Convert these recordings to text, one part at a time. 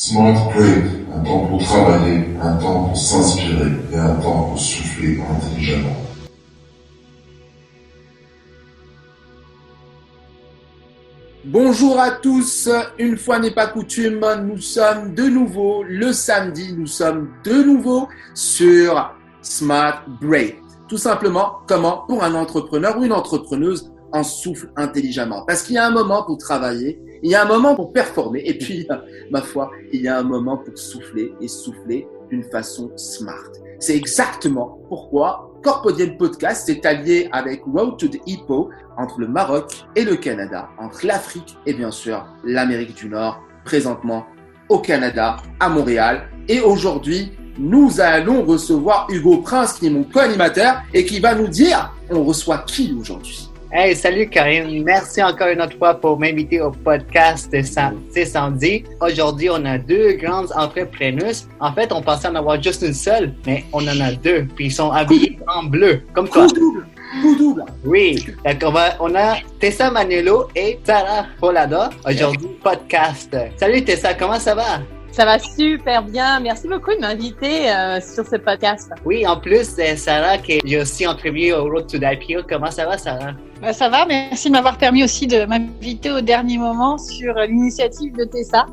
Smart Break, un temps pour travailler, un temps pour s'inspirer et un temps pour souffler intelligemment. Bonjour à tous, une fois n'est pas coutume, nous sommes de nouveau le samedi, nous sommes de nouveau sur Smart Break. Tout simplement, comment pour un entrepreneur ou une entrepreneuse en souffle intelligemment? Parce qu'il y a un moment pour travailler, il y a un moment pour performer, et puis, ma foi, il y a un moment pour souffler et souffler d'une façon smart. C'est exactement pourquoi Corpodium Podcast est allié avec Road to the Hippo entre le Maroc et le Canada, entre l'Afrique et bien sûr l'Amérique du Nord, présentement au Canada, à Montréal. Et aujourd'hui, nous allons recevoir Hugo Prince, qui est mon co-animateur, et qui va nous dire, on reçoit qui aujourd'hui? Hey, salut Karine. Merci encore une autre fois pour m'inviter au podcast C'est Sandy. Aujourd'hui, on a deux grandes entrepreneuses. En fait, on pensait en avoir juste une seule, mais on en a deux. Puis ils sont habillés en bleu, comme toi. double. double. Oui. Donc, on, a Tessa Manello et Sarah Polada. Aujourd'hui, podcast. Salut Tessa, comment ça va? Ça va super bien. Merci beaucoup de m'inviter euh, sur ce podcast. Oui, en plus, euh, Sarah, qui est aussi entrevue au Road to the Comment ça va, Sarah? Bah, ça va, merci de m'avoir permis aussi de m'inviter au dernier moment sur l'initiative de Tessa.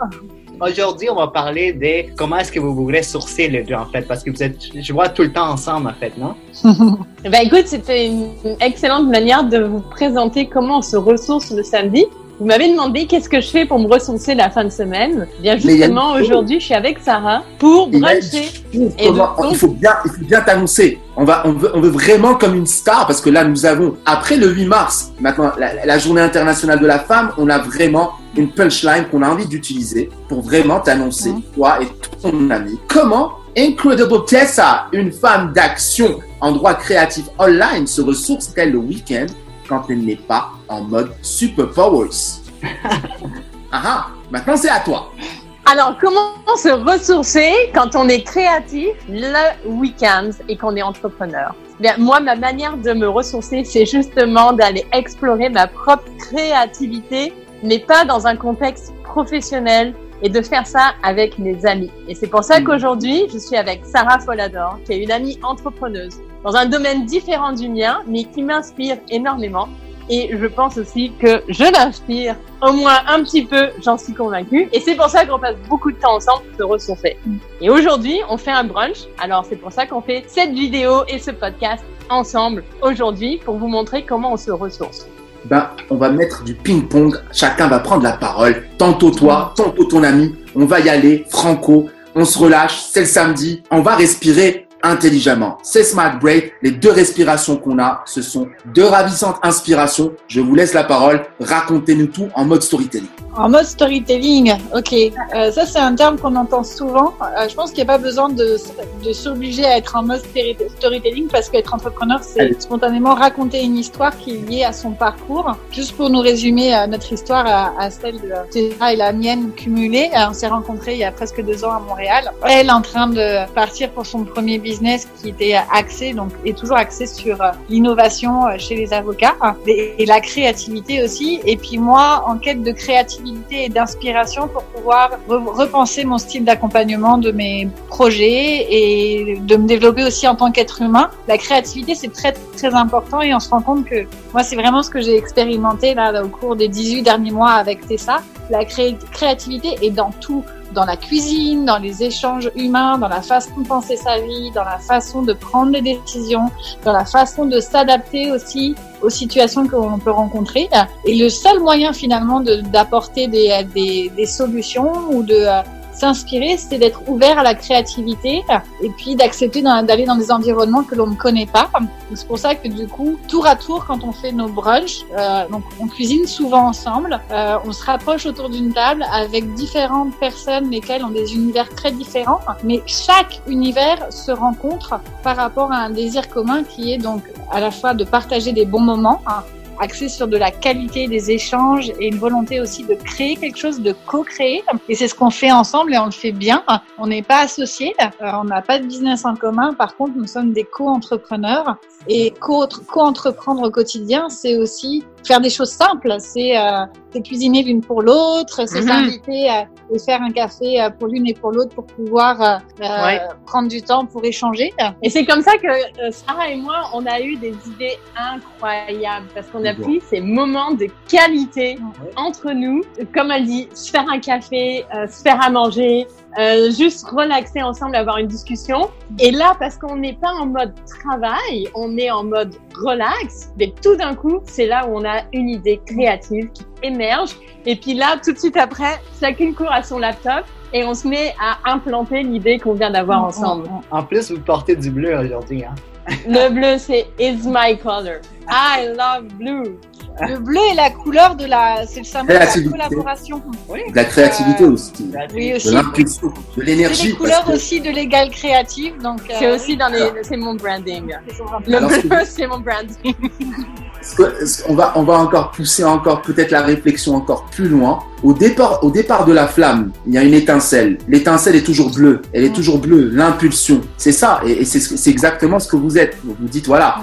Aujourd'hui, on va parler de comment est-ce que vous vous ressourcez les deux, en fait, parce que vous êtes, je vois, tout le temps ensemble, en fait, non? ben, écoute, c'était une excellente manière de vous présenter comment on se ressource le samedi. Vous m'avez demandé qu'est-ce que je fais pour me ressourcer la fin de semaine. Bien justement, aujourd'hui, je suis avec Sarah pour bruncher. Et il, faut bien, il faut bien t'annoncer. On, va, on, veut, on veut vraiment comme une star parce que là, nous avons, après le 8 mars, maintenant, la, journée internationale de la femme, on a vraiment une punchline qu'on a envie d'utiliser pour vraiment t'annoncer, mmh. toi et ton ami, comment Incredible Tessa, une femme d'action en droit créatif online, se ressource-t-elle le week-end quand elle n'est pas en mode super powers. ah, ah maintenant c'est à toi. Alors, comment se ressourcer quand on est créatif le week-end et qu'on est entrepreneur? Bien, moi, ma manière de me ressourcer, c'est justement d'aller explorer ma propre créativité, mais pas dans un contexte professionnel et de faire ça avec mes amis. Et c'est pour ça hmm. qu'aujourd'hui, je suis avec Sarah Folador, qui est une amie entrepreneuse dans un domaine différent du mien, mais qui m'inspire énormément. Et je pense aussi que je l'inspire au moins un petit peu, j'en suis convaincue. Et c'est pour ça qu'on passe beaucoup de temps ensemble pour se ressourcer. Et aujourd'hui, on fait un brunch. Alors c'est pour ça qu'on fait cette vidéo et ce podcast ensemble aujourd'hui pour vous montrer comment on se ressource. Ben, on va mettre du ping-pong. Chacun va prendre la parole. Tantôt toi, tantôt ton ami. On va y aller, franco. On se relâche. C'est le samedi. On va respirer intelligemment. C'est Smart Break. Les deux respirations qu'on a, ce sont deux ravissantes inspirations. Je vous laisse la parole. Racontez-nous tout en mode storytelling. En mode storytelling, ok. Euh, ça, c'est un terme qu'on entend souvent. Euh, je pense qu'il n'y a pas besoin de, de s'obliger à être en mode storytelling parce qu'être entrepreneur, c'est spontanément raconter une histoire qui est liée à son parcours. Juste pour nous résumer euh, notre histoire à, à celle de Théra et la mienne cumulée. on s'est rencontrés il y a presque deux ans à Montréal. Elle en train de partir pour son premier business qui était axé, donc est toujours axé sur euh, l'innovation euh, chez les avocats et, la créativité aussi. Et puis moi, en quête de créativité et d'inspiration pour pouvoir repenser mon style d'accompagnement de mes projets et de me développer aussi en tant qu'être humain. La créativité, c'est très très important et on se rend compte que moi, c'est vraiment ce que j'ai expérimenté là au cours des 18 derniers mois avec Tessa. La créativité est dans tout dans la cuisine, dans les échanges humains, dans la façon de penser sa vie, dans la façon de prendre des décisions, dans la façon de s'adapter aussi aux situations qu'on peut rencontrer. Et le seul moyen finalement d'apporter des, solutions ou de s'inspirer, c'est d'être ouvert à la créativité et puis d'accepter d'aller dans des environnements que l'on ne connaît pas. C'est pour ça que du coup, tour à tour, quand on fait nos brunchs, euh, donc on cuisine souvent ensemble, euh, on se rapproche autour d'une table avec différentes personnes, lesquelles ont des univers très différents, mais chaque univers se rencontre par rapport à un désir commun qui est donc à la fois de partager des bons moments, hein, axé sur de la qualité des échanges et une volonté aussi de créer quelque chose, de co-créer. Et c'est ce qu'on fait ensemble et on le fait bien. On n'est pas associés, euh, on n'a pas de business en commun. Par contre, nous sommes des co-entrepreneurs. Et co-entreprendre au quotidien, c'est aussi faire des choses simples. C'est euh, c'est cuisiner l'une pour l'autre, c'est Mhm. s'inviter à et faire un café euh, pour l'une et pour l'autre pour pouvoir euh, euh, Ouais. prendre du temps pour échanger. Et c'est comme ça que euh, Sarah et moi, on a eu des idées incroyables parce qu'on a Bon. pris ces moments de qualité Ouais. entre nous. Comme elle dit, se faire un café, euh, se faire à manger, euh, juste relaxer ensemble, avoir une discussion. Et là, parce qu'on n'est pas en mode travail, on est en mode relax, mais tout d'un coup, c'est là où on a une idée créative qui émerge. Et puis là, tout de suite après, chacune court à son laptop et on se met à implanter l'idée qu'on vient d'avoir ensemble. En plus, vous portez du bleu aujourd'hui. Hein? Le bleu, c'est Is my color. I love blue. Le bleu est la couleur de la, c'est le symbole de la collaboration. De la créativité Euh, aussi. Oui De l'impulsion, de C'est l'énergie. les parce couleurs que- aussi de l'égal créative, donc. C'est euh, aussi dans les, c'est mon branding. c'est. Le bleu, c'est mon branding. Qu'on va, on va encore pousser encore peut-être la réflexion encore plus loin? Au départ, au départ de la flamme, il y a une étincelle. L'étincelle est toujours bleue. Elle est toujours bleue. L'impulsion, c'est ça. Et, et c'est, ce- c'est exactement ce que vous êtes. Vous vous dites voilà,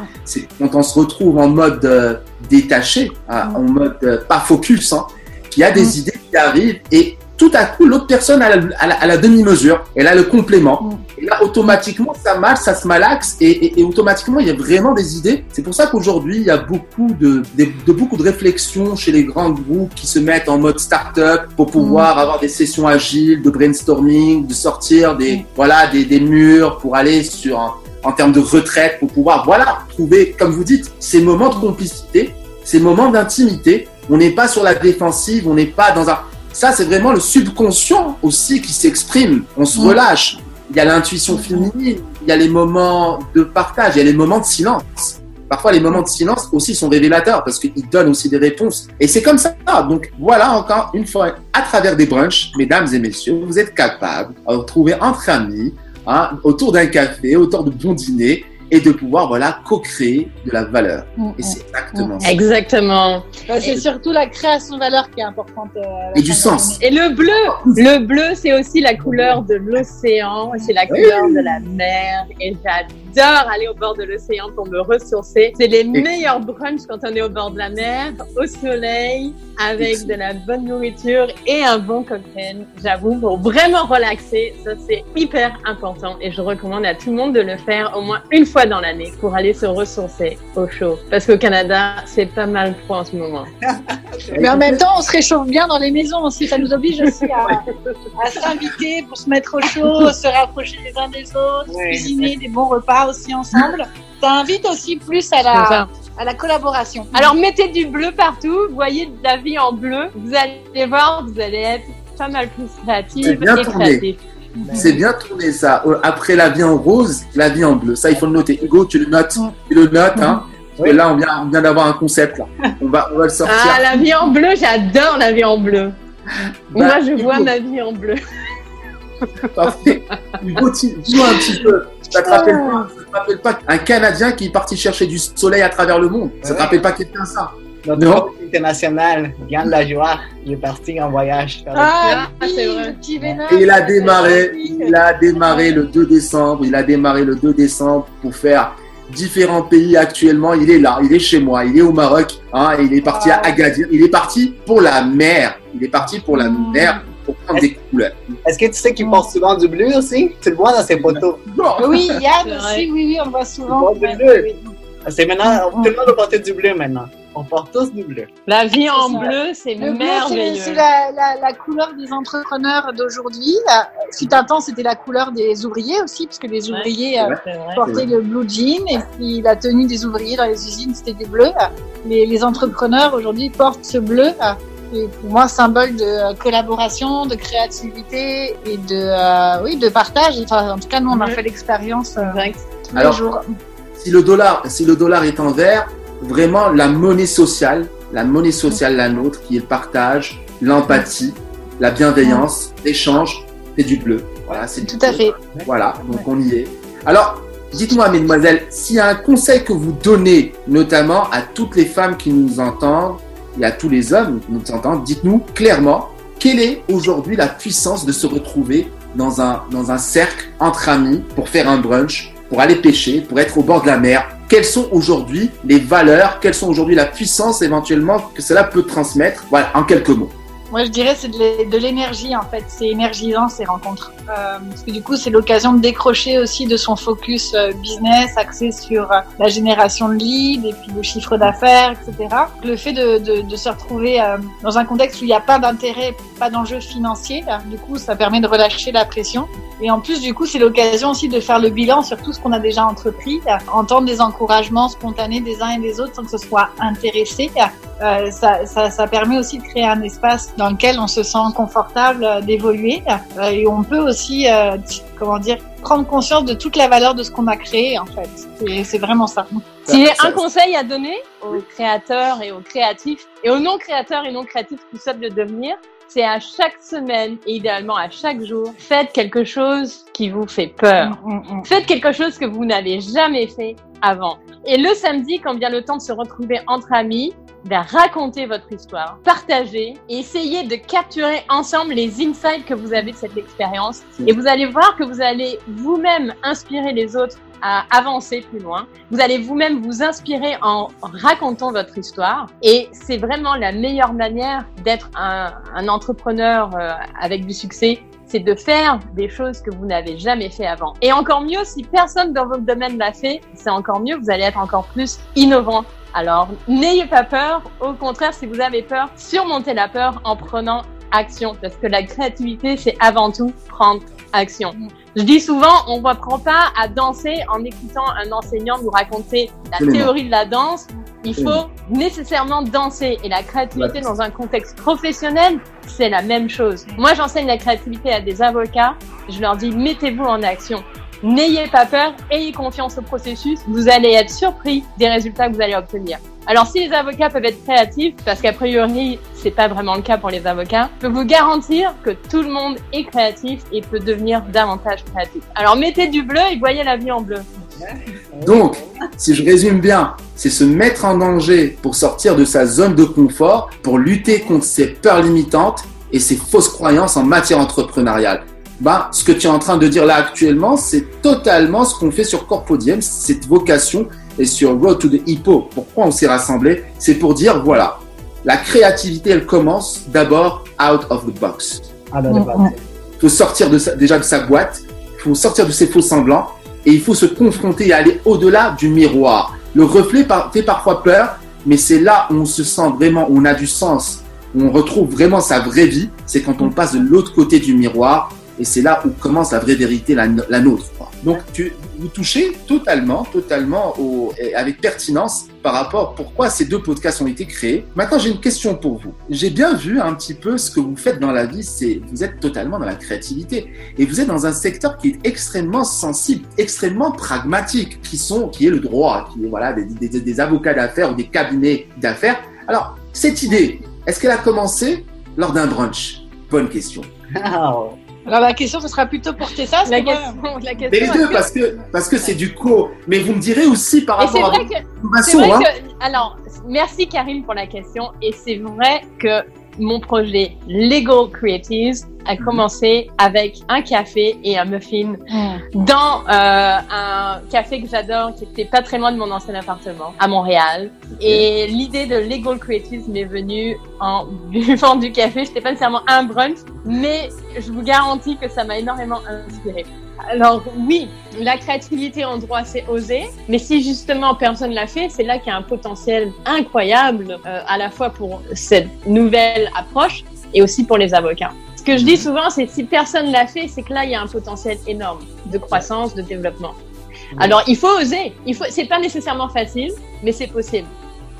quand on se retrouve en mode euh, détaché, hein, en mode euh, pas focus, hein, qu'il y a des idées qui arrivent et tout à coup l'autre personne a la, demi-mesure. Elle a le complément. Mm. Et là, automatiquement, ça marche, ça se malaxe et, et- et automatiquement, il y a vraiment des idées. C'est pour ça qu'aujourd'hui, il y a beaucoup de, de, de beaucoup de réflexions chez les grands groupes qui se mettent en mode start-up pour pouvoir avoir des sessions agiles, de brainstorming, de sortir des, Mm. voilà, des, des murs pour aller sur, un- en termes de retraite, pour pouvoir, voilà, trouver, comme vous dites, ces moments de complicité, ces moments d'intimité. On n'est pas sur la défensive, on n'est pas dans un, ça, c'est vraiment le subconscient aussi qui s'exprime. On se relâche. Il y a l'intuition féminine, il y a les moments de partage, il y a les moments de silence. Parfois, les moments de silence aussi sont révélateurs parce qu'ils donnent aussi des réponses. Et c'est comme ça. Donc, voilà encore une fois, à travers des brunchs, mesdames et messieurs, vous êtes capables de retrouver entre amis, hein, autour d'un café, autour de bons dîners et de pouvoir, voilà, co-créer de la valeur. Mm, Et mm. c'est exactement ça. Exactement. Euh, C'est surtout la création de valeur qui est importante. euh, Et du sens. Et le bleu, le bleu, c'est aussi la couleur de l'océan, c'est la couleur de la mer. Et j'adore aller au bord de l'océan pour me ressourcer. C'est les meilleurs brunchs quand on est au bord de la mer, au soleil, avec de la bonne nourriture et un bon cocktail. J'avoue, pour vraiment relaxer, ça c'est hyper important. Et je recommande à tout le monde de le faire au moins une fois dans l'année pour aller se ressourcer au chaud. Parce qu'au Canada, c'est pas mal froid en ce moment. Mais en même temps, on se réchauffe bien dans les maisons aussi. Ça nous oblige aussi à, à s'inviter pour se mettre au chaud, se rapprocher les uns des autres, Ouais. cuisiner des bons repas aussi ensemble. Ça invite aussi plus à la. À la collaboration. Alors mettez du bleu partout, voyez de la vie en bleu, vous allez voir, vous allez être pas mal plus créatif C'est bien et tourné. créatif. C'est bien tourné ça. Euh, Après la vie en rose, la vie en bleu. Ça, il faut le noter. Hugo, tu le notes? Tu le notes, hein? Oui. Et là, on vient, on vient d'avoir un concept, là. On va, on va le sortir. Ah, la vie en bleu, j'adore la vie en bleu. Bah, Moi, je Hugo, vois ma vie en bleu. Hugo, dis-moi un petit peu. Ça te rappelle pas, ça te rappelle pas un Canadien qui est parti chercher du soleil à travers le monde? Ça te rappelle pas quelqu'un ça? Notre Non? hôte international, Yann Lajoie, il est parti en voyage. Ah, Ah, c'est vrai. Et il a démarré, il a démarré le 2 décembre. Il a démarré le 2 décembre pour faire différents pays actuellement. Il est là, il est chez moi, il est au Maroc. Hein, il est parti à Ah. Agadir. Il est parti pour la mer. Il est parti pour la Mm. mer pour prendre des couleurs. Est-ce que tu sais qu'il porte souvent du bleu aussi? Tu le vois dans ses photos. Oui, Yann aussi, oui, oui, on le voit souvent. Du bleu. oui. C'est maintenant, tout le monde doit porter du bleu maintenant. On porte tous du bleu. La vie en bleu, c'est Le bleu, c'est- merveilleux. c'est la, la, la couleur des entrepreneurs d'aujourd'hui. Fut un temps, c'était la couleur des ouvriers aussi, puisque les ouvriers euh, vrai. portaient le blue jean et puis la tenue des ouvriers dans les usines, c'était du bleu. Les entrepreneurs aujourd'hui portent ce bleu. Et pour moi, symbole de euh, collaboration, de créativité et de, euh, oui, de partage. Enfin, en tout cas, nous, on a fait l'expérience euh, tous Alors, les jours. si le dollar, si le dollar est en vert, vraiment la monnaie sociale, la monnaie sociale la nôtre, qui est le partage, l'empathie, la bienveillance, l'échange, c'est du bleu. Voilà, c'est du Tout à bleu. fait. Voilà, donc on y est. Alors, dites-moi, mesdemoiselles, s'il y a un conseil que vous donnez, notamment à toutes les femmes qui nous entendent et à tous les hommes nous entendent, dites-nous clairement quelle est aujourd'hui la puissance de se retrouver dans un, dans un cercle entre amis pour faire un brunch, pour aller pêcher, pour être au bord de la mer? quelles sont aujourd'hui les valeurs, quelles sont aujourd'hui la puissance éventuellement que cela peut transmettre? Voilà, en quelques mots. Moi, je dirais c'est de l'énergie en fait. C'est énergisant ces rencontres. Euh, parce que du coup, c'est l'occasion de décrocher aussi de son focus euh, business axé sur euh, la génération de leads et puis le chiffre d'affaires, etc. Le fait de, de, de se retrouver euh, dans un contexte où il n'y a pas d'intérêt, pas d'enjeu financier, du coup, ça permet de relâcher la pression. Et en plus, du coup, c'est l'occasion aussi de faire le bilan sur tout ce qu'on a déjà entrepris, entendre des encouragements spontanés des uns et des autres sans que ce soit intéressé. Euh, ça, ça, ça, permet aussi de créer un espace dans lequel on se sent confortable d'évoluer euh, et on peut aussi, euh, comment dire, prendre conscience de toute la valeur de ce qu'on a créé en fait. C'est vraiment ça. S'il y a un conseil à donner aux créateurs et aux créatifs et aux non créateurs et non créatifs qui souhaitent le devenir, c'est à chaque semaine et idéalement à chaque jour, faites quelque chose qui vous fait peur. Mm, mm, mm. Faites quelque chose que vous n'avez jamais fait avant. Et le samedi, quand vient le temps de se retrouver entre amis, ben, racontez votre histoire, partagez et essayez de capturer ensemble les insights que vous avez de cette expérience. Et vous allez voir que vous allez vous-même inspirer les autres à avancer plus loin. Vous allez vous-même vous inspirer en racontant votre histoire. Et c'est vraiment la meilleure manière d'être un, un entrepreneur euh, avec du succès c'est de faire des choses que vous n'avez jamais fait avant. Et encore mieux, si personne dans votre domaine l'a fait, c'est encore mieux, vous allez être encore plus innovant. Alors, n'ayez pas peur. Au contraire, si vous avez peur, surmontez la peur en prenant action. Parce que la créativité, c'est avant tout prendre action. Je dis souvent, on ne apprend pas à danser en écoutant un enseignant nous raconter la Absolument. théorie de la danse. Il faut nécessairement danser. Et la créativité dans un contexte professionnel, c'est la même chose. Moi, j'enseigne la créativité à des avocats. Je leur dis, mettez-vous en action. N'ayez pas peur, ayez confiance au processus. Vous allez être surpris des résultats que vous allez obtenir. Alors, si les avocats peuvent être créatifs, parce qu'a priori, c'est pas vraiment le cas pour les avocats, je peux vous garantir que tout le monde est créatif et peut devenir davantage créatif. Alors, mettez du bleu et voyez la vie en bleu. Donc, si je résume bien, c'est se mettre en danger pour sortir de sa zone de confort, pour lutter contre ses peurs limitantes et ses fausses croyances en matière entrepreneuriale. Ben, ce que tu es en train de dire là actuellement, c'est totalement ce qu'on fait sur Corpodium, cette vocation, et sur Road to the Hippo. Pourquoi on s'est rassemblés? C'est pour dire, voilà, la créativité, elle commence d'abord out of the box. Ah. Il faut sortir de sa- déjà de sa boîte, il faut sortir de ses faux semblants et il faut se confronter et aller au-delà du miroir. Le reflet fait parfois peur, mais c'est là où on se sent vraiment, où on a du sens, où on retrouve vraiment sa vraie vie. C'est quand on passe de l'autre côté du miroir et c'est là où commence la vraie vérité, la, la nôtre. Donc, tu, vous touchez totalement, totalement au, avec pertinence par rapport à pourquoi ces deux podcasts ont été créés. Maintenant, j'ai une question pour vous. J'ai bien vu un petit peu ce que vous faites dans la vie, c'est vous êtes totalement dans la créativité et vous êtes dans un secteur qui est extrêmement sensible, extrêmement pragmatique, qui sont, qui est le droit, qui est voilà des, des, des avocats d'affaires ou des cabinets d'affaires. Alors, cette idée, est-ce qu'elle a commencé lors d'un brunch? Bonne question. Oh. Alors la question, ce sera plutôt pour Tessa. parce La que moi, question, la question. Mais les deux, que- parce que parce que c'est du co. Mais vous me direz aussi par Et rapport à vrai votre que C'est innovation, vrai hein. que, alors, merci Karim pour la question. Et c'est vrai que mon projet Lego Creatives a commencé avec un café et un muffin dans euh, un café que j'adore qui était pas très loin de mon ancien appartement à Montréal. Et l'idée de Lego Creatives m'est venue en buvant du café. C'était pas nécessairement un brunch, mais je vous garantis que ça m'a énormément inspiré. Alors oui, la créativité en droit, c'est oser, mais si justement personne l'a fait, c'est là qu'il y a un potentiel incroyable, euh, à la fois pour cette nouvelle approche et aussi pour les avocats. Ce que je dis souvent, c'est si personne l'a fait, c'est que là, il y a un potentiel énorme de croissance, de développement. Alors, il faut oser. Il faut, c'est pas nécessairement facile, mais c'est possible.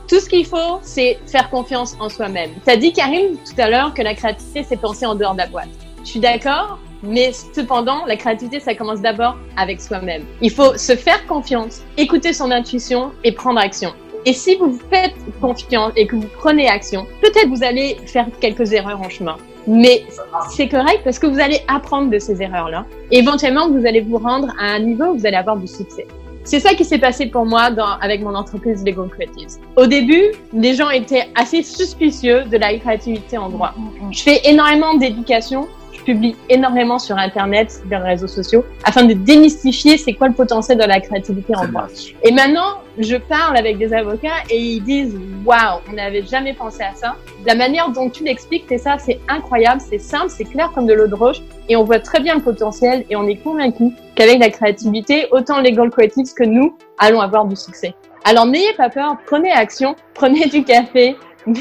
Tout ce qu'il faut, c'est faire confiance en soi-même. Tu as dit, Karim, tout à l'heure, que la créativité, c'est penser en dehors de la boîte. Je suis d'accord, mais cependant, la créativité, ça commence d'abord avec soi-même. Il faut se faire confiance, écouter son intuition et prendre action. Et si vous faites confiance et que vous prenez action, peut-être vous allez faire quelques erreurs en chemin. Mais c'est correct parce que vous allez apprendre de ces erreurs-là. Et éventuellement, vous allez vous rendre à un niveau où vous allez avoir du succès. C'est ça qui s'est passé pour moi dans, avec mon entreprise Lego Creatives. Au début, les gens étaient assez suspicieux de la créativité en droit. Je fais énormément d'éducation. Publie énormément sur Internet, sur les réseaux sociaux, afin de démystifier c'est quoi le potentiel de la créativité en droit. Et maintenant, je parle avec des avocats et ils disent waouh, on n'avait jamais pensé à ça. La manière dont tu l'expliques, c'est ça, c'est incroyable, c'est simple, c'est clair comme de l'eau de roche et on voit très bien le potentiel et on est convaincu qu'avec la créativité, autant Legal Creatives que nous allons avoir du succès. Alors n'ayez pas peur, prenez action, prenez du café,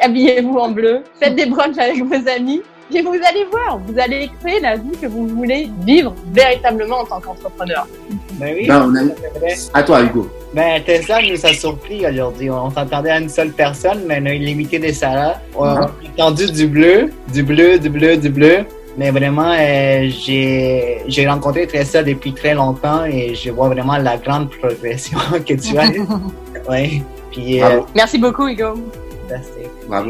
habillez-vous en bleu, faites des brunchs avec vos amis et vous allez voir, vous allez créer la vie que vous voulez vivre véritablement en tant qu'entrepreneur. Ben oui. Ben, on a... À toi, Hugo. Ben, Tessa nous a surpris aujourd'hui. On s'attendait à une seule personne, mais on a limité des salaires. On a entendu du bleu, du bleu, du bleu, du bleu. Mais vraiment, euh, j'ai j'ai rencontré Tessa depuis très longtemps et je vois vraiment la grande progression que tu as. oui. Puis, euh, Merci beaucoup, Hugo.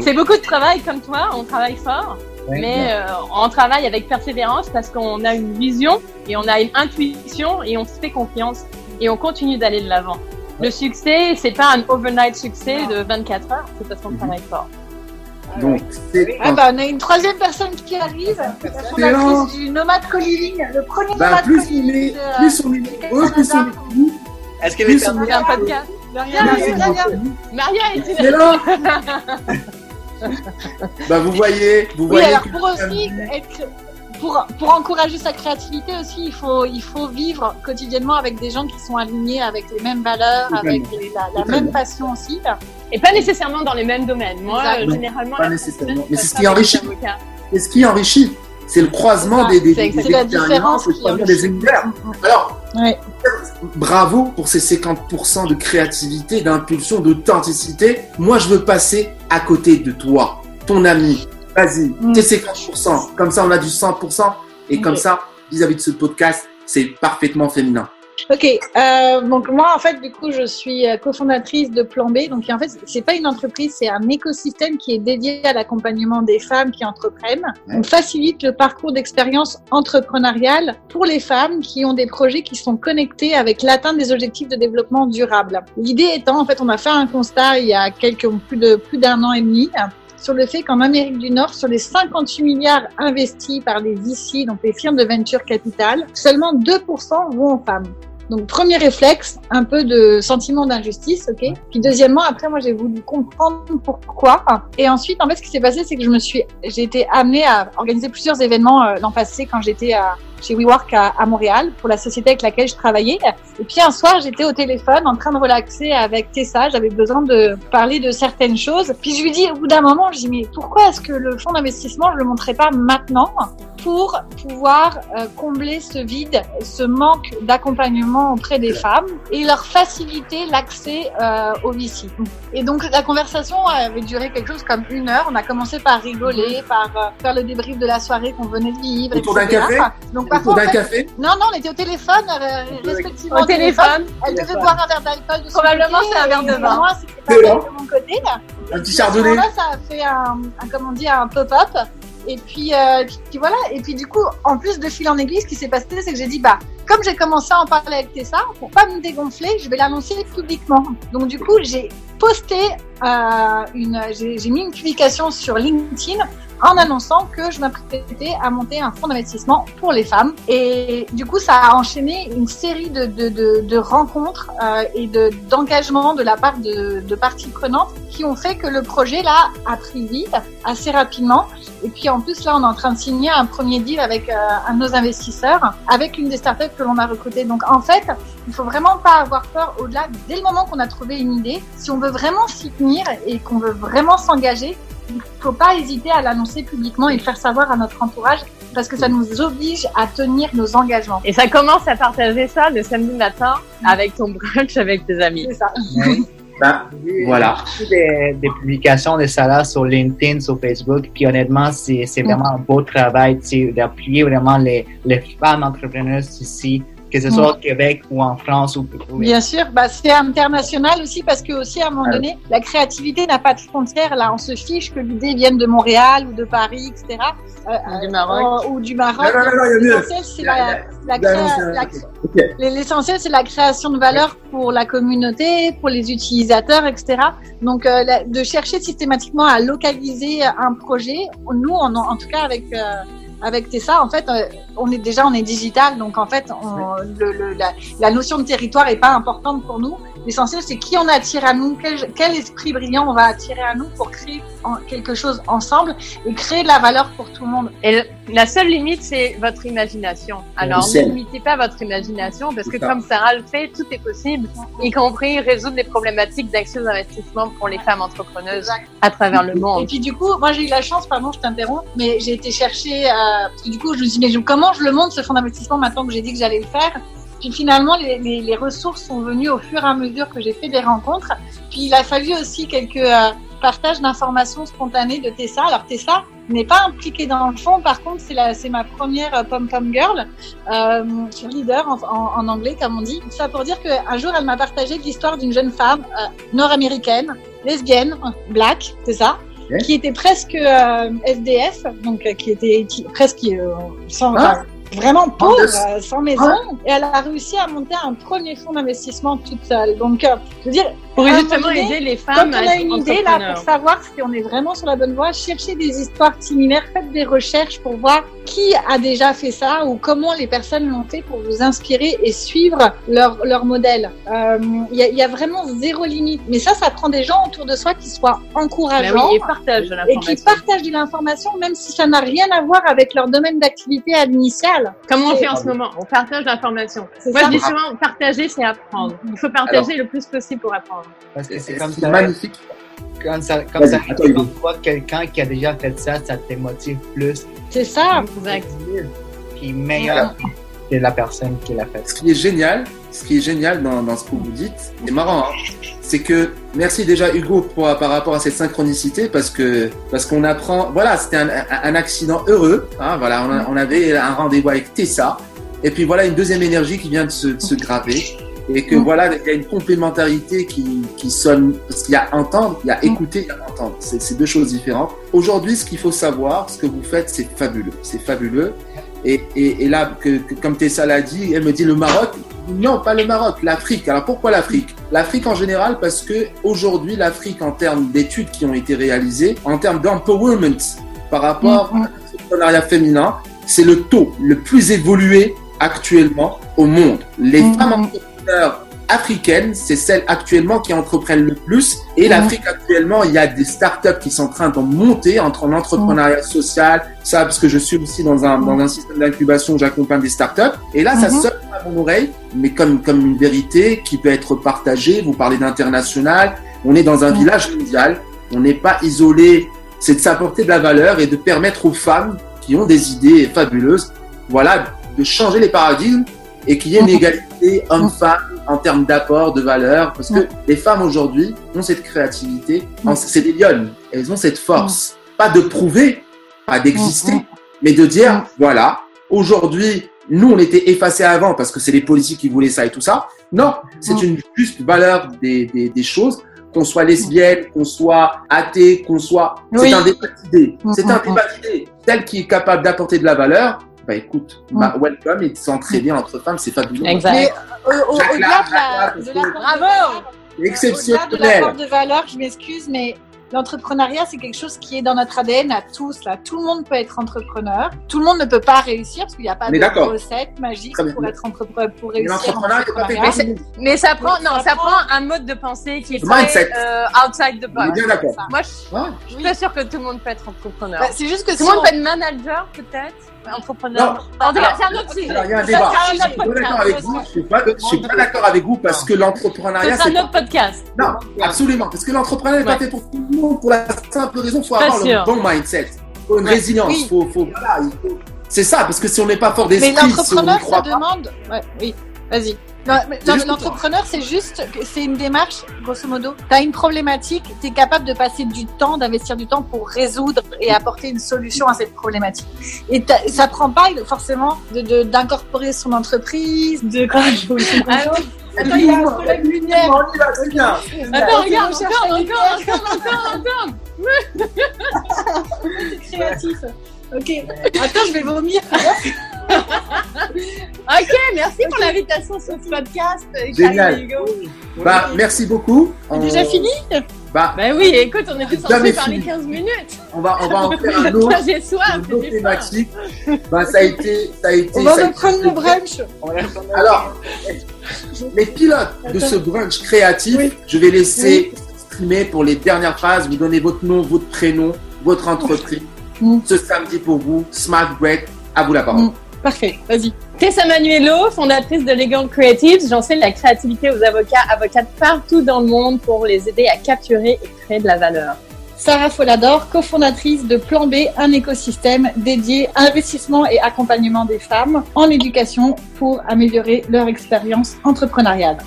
C'est beaucoup de travail comme toi, on travaille fort, mais euh, on travaille avec persévérance parce qu'on a une vision et on a une intuition et on se fait confiance et on continue d'aller de l'avant. Le succès, c'est pas un overnight succès de 24 heures, c'est parce qu'on travaille fort. Donc, c'est Ah bah, on a une troisième personne qui arrive, la fondatrice du Nomad Co-Living, le premier bah, Nomad plus on est, plus on est nombreux, plus on est Est-ce que plus les on On est un podcast. Maria est C'est là Bah, vous voyez, vous Oui, voyez alors que- pour aussi être, pour, pour encourager sa créativité aussi, il faut, il faut vivre quotidiennement avec des gens qui sont alignés avec les mêmes valeurs, avec la, même passion aussi. Et pas nécessairement dans les mêmes domaines. Moi, euh, Non, généralement, pas nécessairement. Mais c'est ce qui enrichit. c'est ce qui enrichit. C'est le croisement Ça, des, des, c'est des, des C'est la expériences, différence le croisement des univers. Alors, Ouais. bravo pour ces 50% de créativité, d'impulsion, d'authenticité. Moi, je veux passer à côté de toi, ton ami. Vas-y, Mm. tes 50%. Comme ça, on a du 100%. Et comme ça, vis-à-vis de ce podcast, c'est parfaitement féminin. Ok, euh, donc moi en fait du coup je suis euh, cofondatrice de Plan B, donc en fait c'est pas une entreprise, c'est un écosystème qui est dédié à l'accompagnement des femmes qui entreprennent. On facilite le parcours d'expérience entrepreneuriale pour les femmes qui ont des projets qui sont connectés avec l'atteinte des objectifs de développement durable. L'idée étant en fait on a fait un constat il y a quelques plus de plus d'un an et demi sur le fait qu'en Amérique du Nord, sur les 58 milliards investis par les VC, donc les firmes de venture capital, seulement 2% vont aux femmes. Donc premier réflexe, un peu de sentiment d'injustice, ok. Puis deuxièmement, après moi j'ai voulu comprendre pourquoi. Et ensuite, en fait, ce qui s'est passé, c'est que je me suis, j'ai été amenée à organiser plusieurs événements euh, l'an passé quand j'étais à chez WeWork à, à Montréal pour la société avec laquelle je travaillais. Et puis un soir, j'étais au téléphone en train de relaxer avec Tessa. J'avais besoin de parler de certaines choses. Puis je lui dis, au bout d'un moment, je dis mais pourquoi est-ce que le fonds d'investissement je le montrerai pas maintenant pour pouvoir euh, combler ce vide, ce manque d'accompagnement auprès des femmes et leur faciliter l'accès euh, au VC. Et donc la conversation avait duré quelque chose comme une heure. On a commencé par rigoler, par euh, faire le débrief de la soirée qu'on venait de vivre. Autour d'un café? Donc D'un fait, café non, non, on était au téléphone, euh, respectivement Au téléphone, Elle devait boire un verre d'alcool Probablement, c'est un verre de vin. Moi, c'était pas bon. de mon côté. Là. Un petit chardonnay moment-là, ça a fait un, un comment on dit, un pop-up. Et puis, euh, puis, puis voilà. Et puis du coup, en plus de fil en aiguille, ce qui s'est passé, c'est que j'ai dit, bah, comme j'ai commencé à en parler avec Tessa, pour pas me dégonfler, je vais l'annoncer publiquement. Donc du coup, j'ai posté euh, une, j'ai mis une publication sur LinkedIn en annonçant que je m'apprêtais à monter un fonds d'investissement pour les femmes. Et du coup, ça a enchaîné une série de, de, de, de rencontres euh, et de d'engagement de la part de, de parties prenantes qui ont fait que le projet là a pris vie assez rapidement. Et puis en plus là, on est en train de signer un premier deal avec euh, un de nos investisseurs, avec une des startups que l'on a recrutées. Donc en fait, il faut vraiment pas avoir peur au-delà. Dès le moment qu'on a trouvé une idée, si on veut vraiment s'y tenir et qu'on veut vraiment s'engager, il faut pas hésiter à l'annoncer publiquement et le faire savoir à notre entourage parce que ça nous oblige à tenir nos engagements. Et ça commence à partager ça le samedi matin avec ton brunch avec tes amis. C'est ça. Ben, Voilà. Des, des publications de salaires sur LinkedIn, sur Facebook, puis honnêtement, c'est c'est vraiment un beau travail d'appuyer vraiment les, les femmes entrepreneurs ici, que ce soit au Québec ou en France ou, ou Bien sûr, bah, c'est international aussi parce que aussi à un moment donné, la créativité n'a pas de frontières. Là, on se fiche que l'idée vienne de Montréal ou de Paris, etc. Euh, Du Maroc. euh, ou du Maroc. Non, non, non. L'essentiel, c'est la, création de valeur pour la communauté, pour les utilisateurs, etc. Donc, euh, la- de chercher systématiquement à localiser un projet. Nous, en, en tout cas, avec euh, avec Tessa, en fait, euh, on est déjà on est digital, donc en fait, on, le, la, notion de territoire est pas importante pour nous. L'essentiel, c'est qui on attire à nous, quel, esprit brillant on va attirer à nous pour créer quelque chose ensemble et créer de la valeur pour tout le monde. La seule limite, c'est votre imagination. Alors, ne limitez pas votre imagination parce que comme Sarah le fait, tout est possible, y compris résoudre les problématiques d'accès aux investissements pour les femmes entrepreneuses à travers le monde. Et puis du coup, moi j'ai eu la chance, pardon, je t'interromps, mais j'ai été chercher, euh, parce que du coup, je me suis dit, mais comment je le montre ce fonds d'investissement maintenant que j'ai dit que j'allais le faire? Puis finalement, les, les, les, ressources sont venues au fur et à mesure que j'ai fait des rencontres. Puis il a fallu aussi quelques euh, partages d'informations spontanées de Tessa. Alors Tessa n'est pas impliquée dans le fond, par contre c'est c'est ma première euh, pom pom girl, euh, leader en, en, en, anglais comme on dit. Ça pour dire qu'un jour elle m'a partagé l'histoire d'une jeune femme euh, nord-américaine, lesbienne, black, c'est ça, qui était presque euh, SDF, donc qui était qui, presque sans, ah vraiment pauvre, euh, sans maison, et elle a réussi à monter un premier fonds d'investissement toute seule. Donc, euh, je veux dire, pour justement aider les femmes. Quand on a une idée là pour savoir si on est vraiment sur la bonne voie, cherchez des histoires similaires, faites des recherches pour voir qui a déjà fait ça ou comment les personnes l'ont fait pour vous inspirer et suivre leur leur modèle? Il euh, y, a, y, a, vraiment zéro limite. Mais ça, ça prend des gens autour de soi qui soient encourageants oui, et, partagent et qui partagent de l'information, même si ça n'a rien à voir avec leur domaine d'activité initial. Comme on fait en ce moment, on partage l'information. Moi, ça. je dis souvent, partager, c'est apprendre. Il faut partager Alors, le plus possible pour apprendre. C'est comme ça. magnifique. Quand ça, comme ça, quand tu vois quelqu'un qui a déjà fait ça, ça te motive plus. C'est ça. Exact. Puis meilleur que la personne qui l'a fait. Ce qui est génial, ce qui est génial dans, dans ce que vous dites, c'est marrant, hein, c'est que merci déjà Hugo pour, par rapport à cette synchronicité parce que parce qu'on apprend, voilà, c'était un, un, accident heureux, hein, voilà, on, a, on avait un rendez-vous avec Tessa et puis voilà une deuxième énergie qui vient de se, de se graver et que mmh. voilà, il y a une complémentarité qui, qui sonne, parce qu'il y a entendre, il y a écouter, il y a entendre. C'est deux choses différentes. Aujourd'hui, ce qu'il faut savoir, ce que vous faites, c'est fabuleux. C'est fabuleux. Et, et, et là, que, que, comme Tessa l'a dit, elle me dit le Maroc. Non, pas le Maroc, l'Afrique. Alors pourquoi l'Afrique? L'Afrique en général, parce que aujourd'hui, l'Afrique, en termes d'études qui ont été réalisées, en termes d'empowerment par rapport mmh. à l'entrepreneuriat féminin, c'est le taux le plus évolué actuellement au monde. Les mmh. femmes entrepreneurs africaines, c'est celles actuellement qui entreprennent le plus. Et mmh. l'Afrique actuellement, il y a des startups qui sont en train de monter entre l'entrepreneuriat mmh. social, ça parce que je suis aussi dans un, dans un système d'incubation où j'accompagne des startups. Et là, ça sonne à mon oreille, mais comme, comme une vérité qui peut être partagée. Vous parlez d'international. On est dans un village mondial. On n'est pas isolé. C'est de s'apporter de la valeur et de permettre aux femmes qui ont des idées fabuleuses, voilà, de changer les paradigmes et qu'il y ait une égalité homme-femme en termes d'apport, de valeur, parce que les femmes aujourd'hui ont cette créativité, c'est des lionnes, elles ont cette force, pas de prouver, pas d'exister, mais de dire, voilà, aujourd'hui, nous, on était effacés avant parce que c'est les politiques qui voulaient ça et tout ça. Non, c'est une juste valeur des, des, des choses, qu'on soit lesbienne, qu'on soit athée, qu'on soit... Oui. C'est un débat d'idées. C'est un débat d'idées. Tel qui est capable d'apporter de la valeur, bah écoute, mm. bah, welcome et tu sens très bien entre femmes, c'est fabuleux. Exact. Mais au, au, delà de la, la bravo, exceptionnel. Au-delà de l'apport de valeur, je m'excuse, mais l'entrepreneuriat, c'est quelque chose qui est dans notre ADN à tous. Là, tout le monde peut être entrepreneur. Tout le monde ne peut pas réussir parce qu'il n'y a pas mais de recette magique pour être entrepreneur, pour réussir. Mais, mais, ça prend, non, ça, ça prend un mode de pensée qui est très euh, outside the box. Bien d'accord. Moi, je suis pas sûre que tout le monde peut être entrepreneur. Bah, c'est juste que tout le si monde on... peut être manager, peut-être entrepreneur. Non. En tout cas, c'est un autre sujet. il y a un débat. Je suis pas d'accord avec vous. Je suis pas, pas d'accord avec vous parce que l'entrepreneuriat. C'est un autre podcast. Non, absolument. Parce que l'entrepreneuriat n'est pas fait pour tout le monde pour la simple raison qu'il faut avoir le bon mindset. Il faut une résilience. Il faut, faut, voilà, c'est ça, parce que si on n'est pas fort d'esprit, Mais l'entrepreneur, si ça demande. Ouais, oui, vas-y. L'entrepreneur, c'est juste, c'est une démarche, grosso modo. Tu as une problématique, tu es capable de passer du temps, d'investir du temps pour résoudre et apporter une solution à cette problématique. Et ça prend pas forcément d'incorporer de, de, son entreprise, de quoi Attends, il y a un problème lumière. Attends, regarde, encore, encore, encore, encore, encore. Créatif. Ok. Attends, je vais vomir. ok, merci pour l'invitation sur ce podcast. Génial. Bah, merci beaucoup. On... Déjà fini Bah, Ben oui, écoute, on était Jamais censé parler fini. 15 minutes. on va, on va en faire un autre. J'ai soif, une autre thématique. Bah, ça a été, ça a été. On va reprendre le brunch. Alors, les pilotes de ce brunch créatif, je vais laisser s'exprimer pour les dernières phrases. Vous donnez votre nom, votre prénom, votre entreprise. Mm. Ce samedi pour vous, Smart Break, à vous la parole. Mm. Parfait, vas-y. Tessa Manuelo, fondatrice de Legal Creatives, j'enseigne la créativité aux avocats, avocates partout dans le monde pour les aider à capturer et créer de la valeur. Sarah Folador, cofondatrice de Plan B, un écosystème dédié à investissement et accompagnement des femmes en éducation pour améliorer leur expérience entrepreneuriale.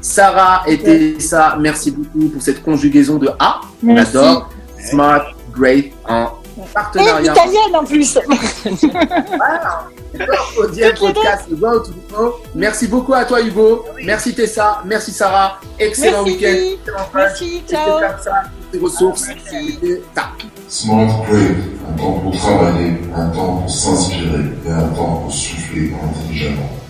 Sarah et Tessa, merci beaucoup pour cette conjugaison de A. On adore. Smart, great, en Et partenariat. italienne en plus. Podium deux. podcast. Merci beaucoup à toi Hugo. Merci Tessa. Merci Sarah. Excellent week-end. Merci, ciao. les ressources. Merci. Smart Break, un temps pour travailler, un temps pour s'inspirer et un temps pour souffler intelligemment.